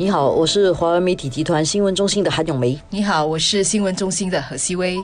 你好，我是华为媒体集团新闻中心的韩永梅。你好，我是新闻中心的何希薇。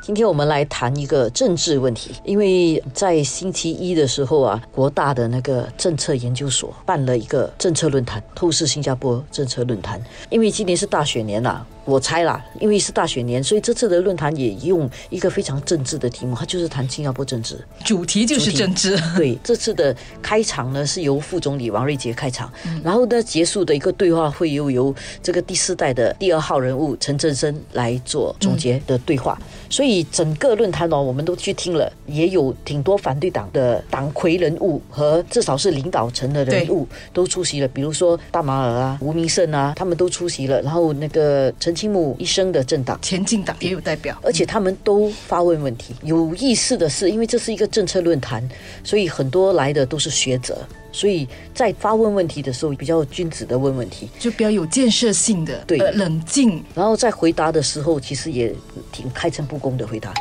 今天我们来谈一个政治问题，因为在星期一的时候啊，国大的那个政策研究所办了一个政策论坛——透视新加坡政策论坛。因为今年是大选年呐。我猜啦，因为是大选年，所以这次的论坛也用一个非常政治的题目，它就是谈新加坡政治，主题就是政治。对，这次的开场呢是由副总理王瑞杰开场，然后呢结束的一个对话会又由这个第四代的第二号人物陈振声来做总结的对话。所以整个论坛哦，我们都去听了，也有挺多反对党的党魁人物和至少是领导层的人物都出席了，比如说大马尔啊、吴明胜啊，他们都出席了，然后那个陈。青木一生的政党前进党也有代表，而且他们都发问问题。有意思的是，因为这是一个政策论坛，所以很多来的都是学者，所以在发问问题的时候比较君子的问问题，就比较有建设性的，对，冷静。然后在回答的时候，其实也挺开诚布公的回答。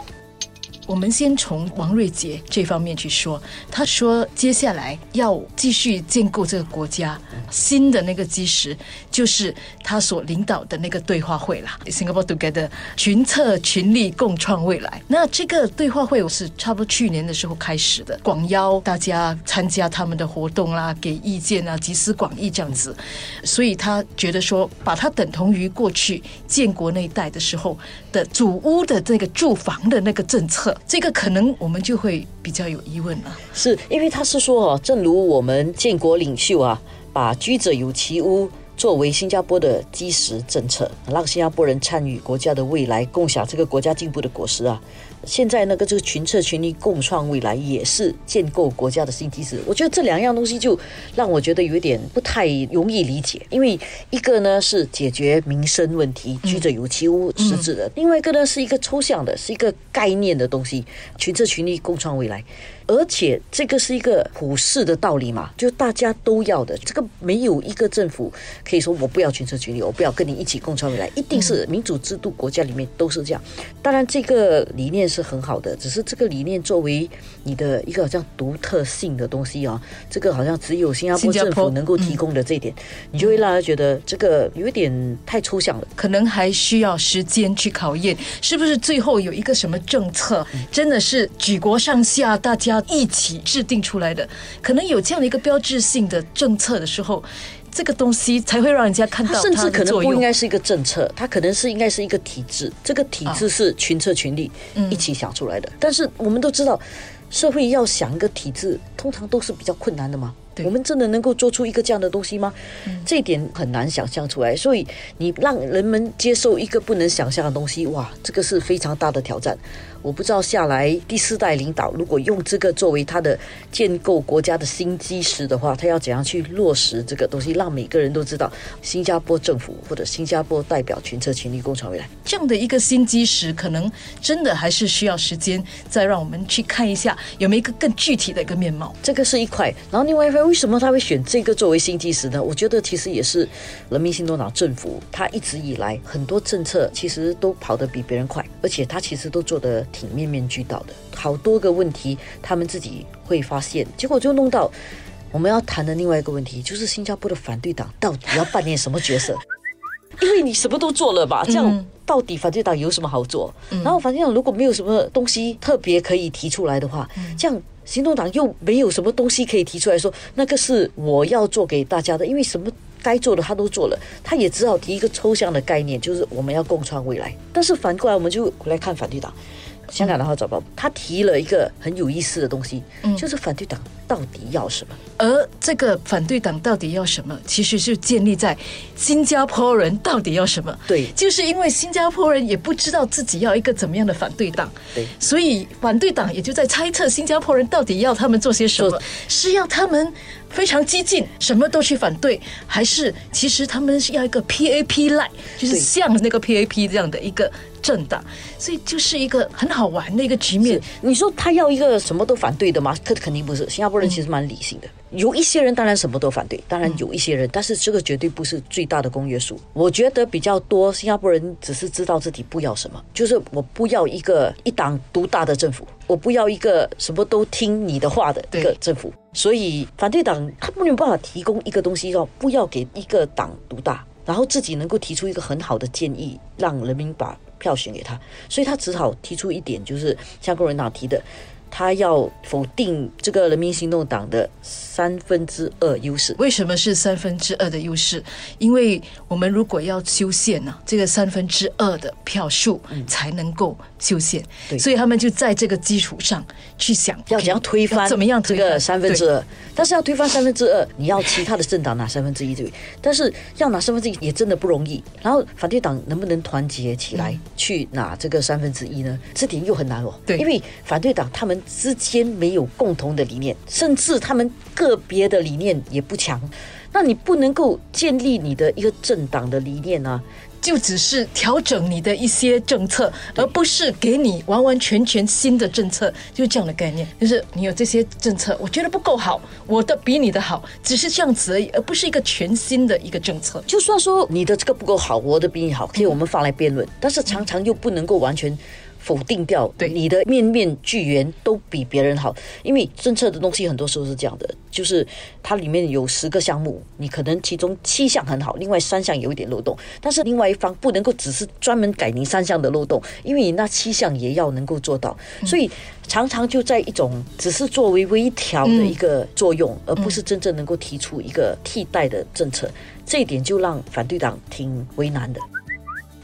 我们先从王瑞杰这方面去说，他说接下来要继续建构这个国家新的那个基石，就是他所领导的那个对话会啦，Singapore Together，群策群力共创未来。那这个对话会我是差不多去年的时候开始的，广邀大家参加他们的活动啦，给意见啊，集思广益这样子。所以他觉得说，把它等同于过去建国那一代的时候的祖屋的这个住房的那个政策。这个可能我们就会比较有疑问了，是因为他是说哦，正如我们建国领袖啊，把居者有其屋作为新加坡的基石政策，让新加坡人参与国家的未来，共享这个国家进步的果实啊。现在那个这个群策群力共创未来，也是建构国家的新基石。我觉得这两样东西就让我觉得有点不太容易理解，因为一个呢是解决民生问题，居者有其屋实质的；另外一个呢是一个抽象的，是一个概念的东西，群策群力共创未来。而且这个是一个普世的道理嘛，就大家都要的。这个没有一个政府可以说我不要群策群力，我不要跟你一起共创未来，一定是民主制度国家里面都是这样。当然这个理念。是很好的，只是这个理念作为你的一个好像独特性的东西啊，这个好像只有新加坡政府能够提供的这一点，你就会让他觉得这个有点太抽象了，可能还需要时间去考验，是不是最后有一个什么政策，真的是举国上下大家一起制定出来的，可能有这样的一个标志性的政策的时候。这个东西才会让人家看到，甚至可能不应该是一个政策，它可能是应该是一个体制。这个体制是群策群力一起想出来的。但是我们都知道，社会要想一个体制，通常都是比较困难的嘛。我们真的能够做出一个这样的东西吗？这一点很难想象出来。所以你让人们接受一个不能想象的东西，哇，这个是非常大的挑战。我不知道下来第四代领导如果用这个作为他的建构国家的新基石的话，他要怎样去落实这个东西，让每个人都知道新加坡政府或者新加坡代表群策群力共创未来这样的一个新基石，可能真的还是需要时间再让我们去看一下有没有一个更具体的一个面貌。这个是一块，然后另外一块，为什么他会选这个作为新基石呢？我觉得其实也是人民新多党政府他一直以来很多政策其实都跑得比别人快，而且他其实都做得。挺面面俱到的，好多个问题，他们自己会发现，结果就弄到我们要谈的另外一个问题，就是新加坡的反对党到底要扮演什么角色？因为你什么都做了吧，这样到底反对党有什么好做？然后反对党如果没有什么东西特别可以提出来的话，这样行动党又没有什么东西可以提出来说，那个是我要做给大家的，因为什么？该做的他都做了，他也只好提一个抽象的概念，就是我们要共创未来。但是反过来，我们就来看反对党。香港的号早报，他提了一个很有意思的东西，就是反对党到底要什么？而这个反对党到底要什么，其实是建立在新加坡人到底要什么？对，就是因为新加坡人也不知道自己要一个怎么样的反对党，对，所以反对党也就在猜测新加坡人到底要他们做些什么，是要他们。非常激进，什么都去反对，还是其实他们是要一个 PAP like，就是像那个 PAP 这样的一个政党，所以就是一个很好玩的一个局面。你说他要一个什么都反对的吗？他肯定不是。新加坡人其实蛮理性的。有一些人当然什么都反对，当然有一些人，但是这个绝对不是最大的公约数。我觉得比较多新加坡人只是知道自己不要什么，就是我不要一个一党独大的政府，我不要一个什么都听你的话的一个政府。所以反对党他没有办法提供一个东西，要不要给一个党独大，然后自己能够提出一个很好的建议，让人民把票选给他。所以他只好提出一点，就是像共产党提的。他要否定这个人民行动党的三分之二优势。为什么是三分之二的优势？因为我们如果要修宪呢，这个三分之二的票数才能够修宪。所以他们就在这个基础上去想，要怎样推翻怎么样这个三分之二？但是要推翻三分之二，你要其他的政党拿三分之一对。但是要拿三分之一也真的不容易。然后反对党能不能团结起来去拿这个三分之一呢？这点又很难哦。对，因为反对党他们。之间没有共同的理念，甚至他们个别的理念也不强，那你不能够建立你的一个政党的理念啊，就只是调整你的一些政策，而不是给你完完全全新的政策，就是这样的概念。就是你有这些政策，我觉得不够好，我的比你的好，只是这样子而已，而不是一个全新的一个政策。就算说你的这个不够好，我的比你好，可以我们放来辩论，但是常常又不能够完全。否定掉你的面面俱圆都比别人好，因为政策的东西很多时候是这样的，就是它里面有十个项目，你可能其中七项很好，另外三项有一点漏洞，但是另外一方不能够只是专门改你三项的漏洞，因为你那七项也要能够做到，所以常常就在一种只是作为微调的一个作用，而不是真正能够提出一个替代的政策，这一点就让反对党挺为难的。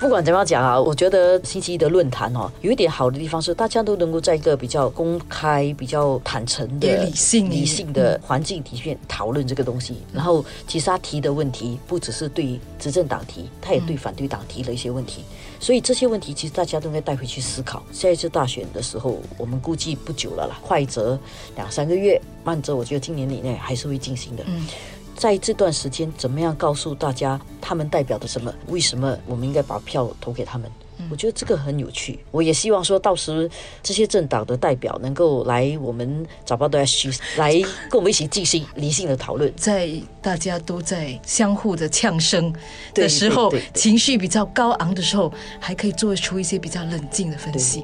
不管怎么样讲啊，我觉得星期一的论坛哦，有一点好的地方是，大家都能够在一个比较公开、比较坦诚的、理性、理性的环境底下讨论这个东西。然后，其实他提的问题不只是对执政党提，他也对反对党提了一些问题。所以这些问题其实大家都应该带回去思考。下一次大选的时候，我们估计不久了啦，快则两三个月，慢则我觉得今年以内还是会进行的。嗯。在这段时间，怎么样告诉大家他们代表的什么？为什么我们应该把票投给他们？我觉得这个很有趣。我也希望说到时这些政党的代表能够来我们早报的 S 区来跟我们一起进行理性的讨论。在大家都在相互的呛声的时候，情绪比较高昂的时候，还可以做出一些比较冷静的分析。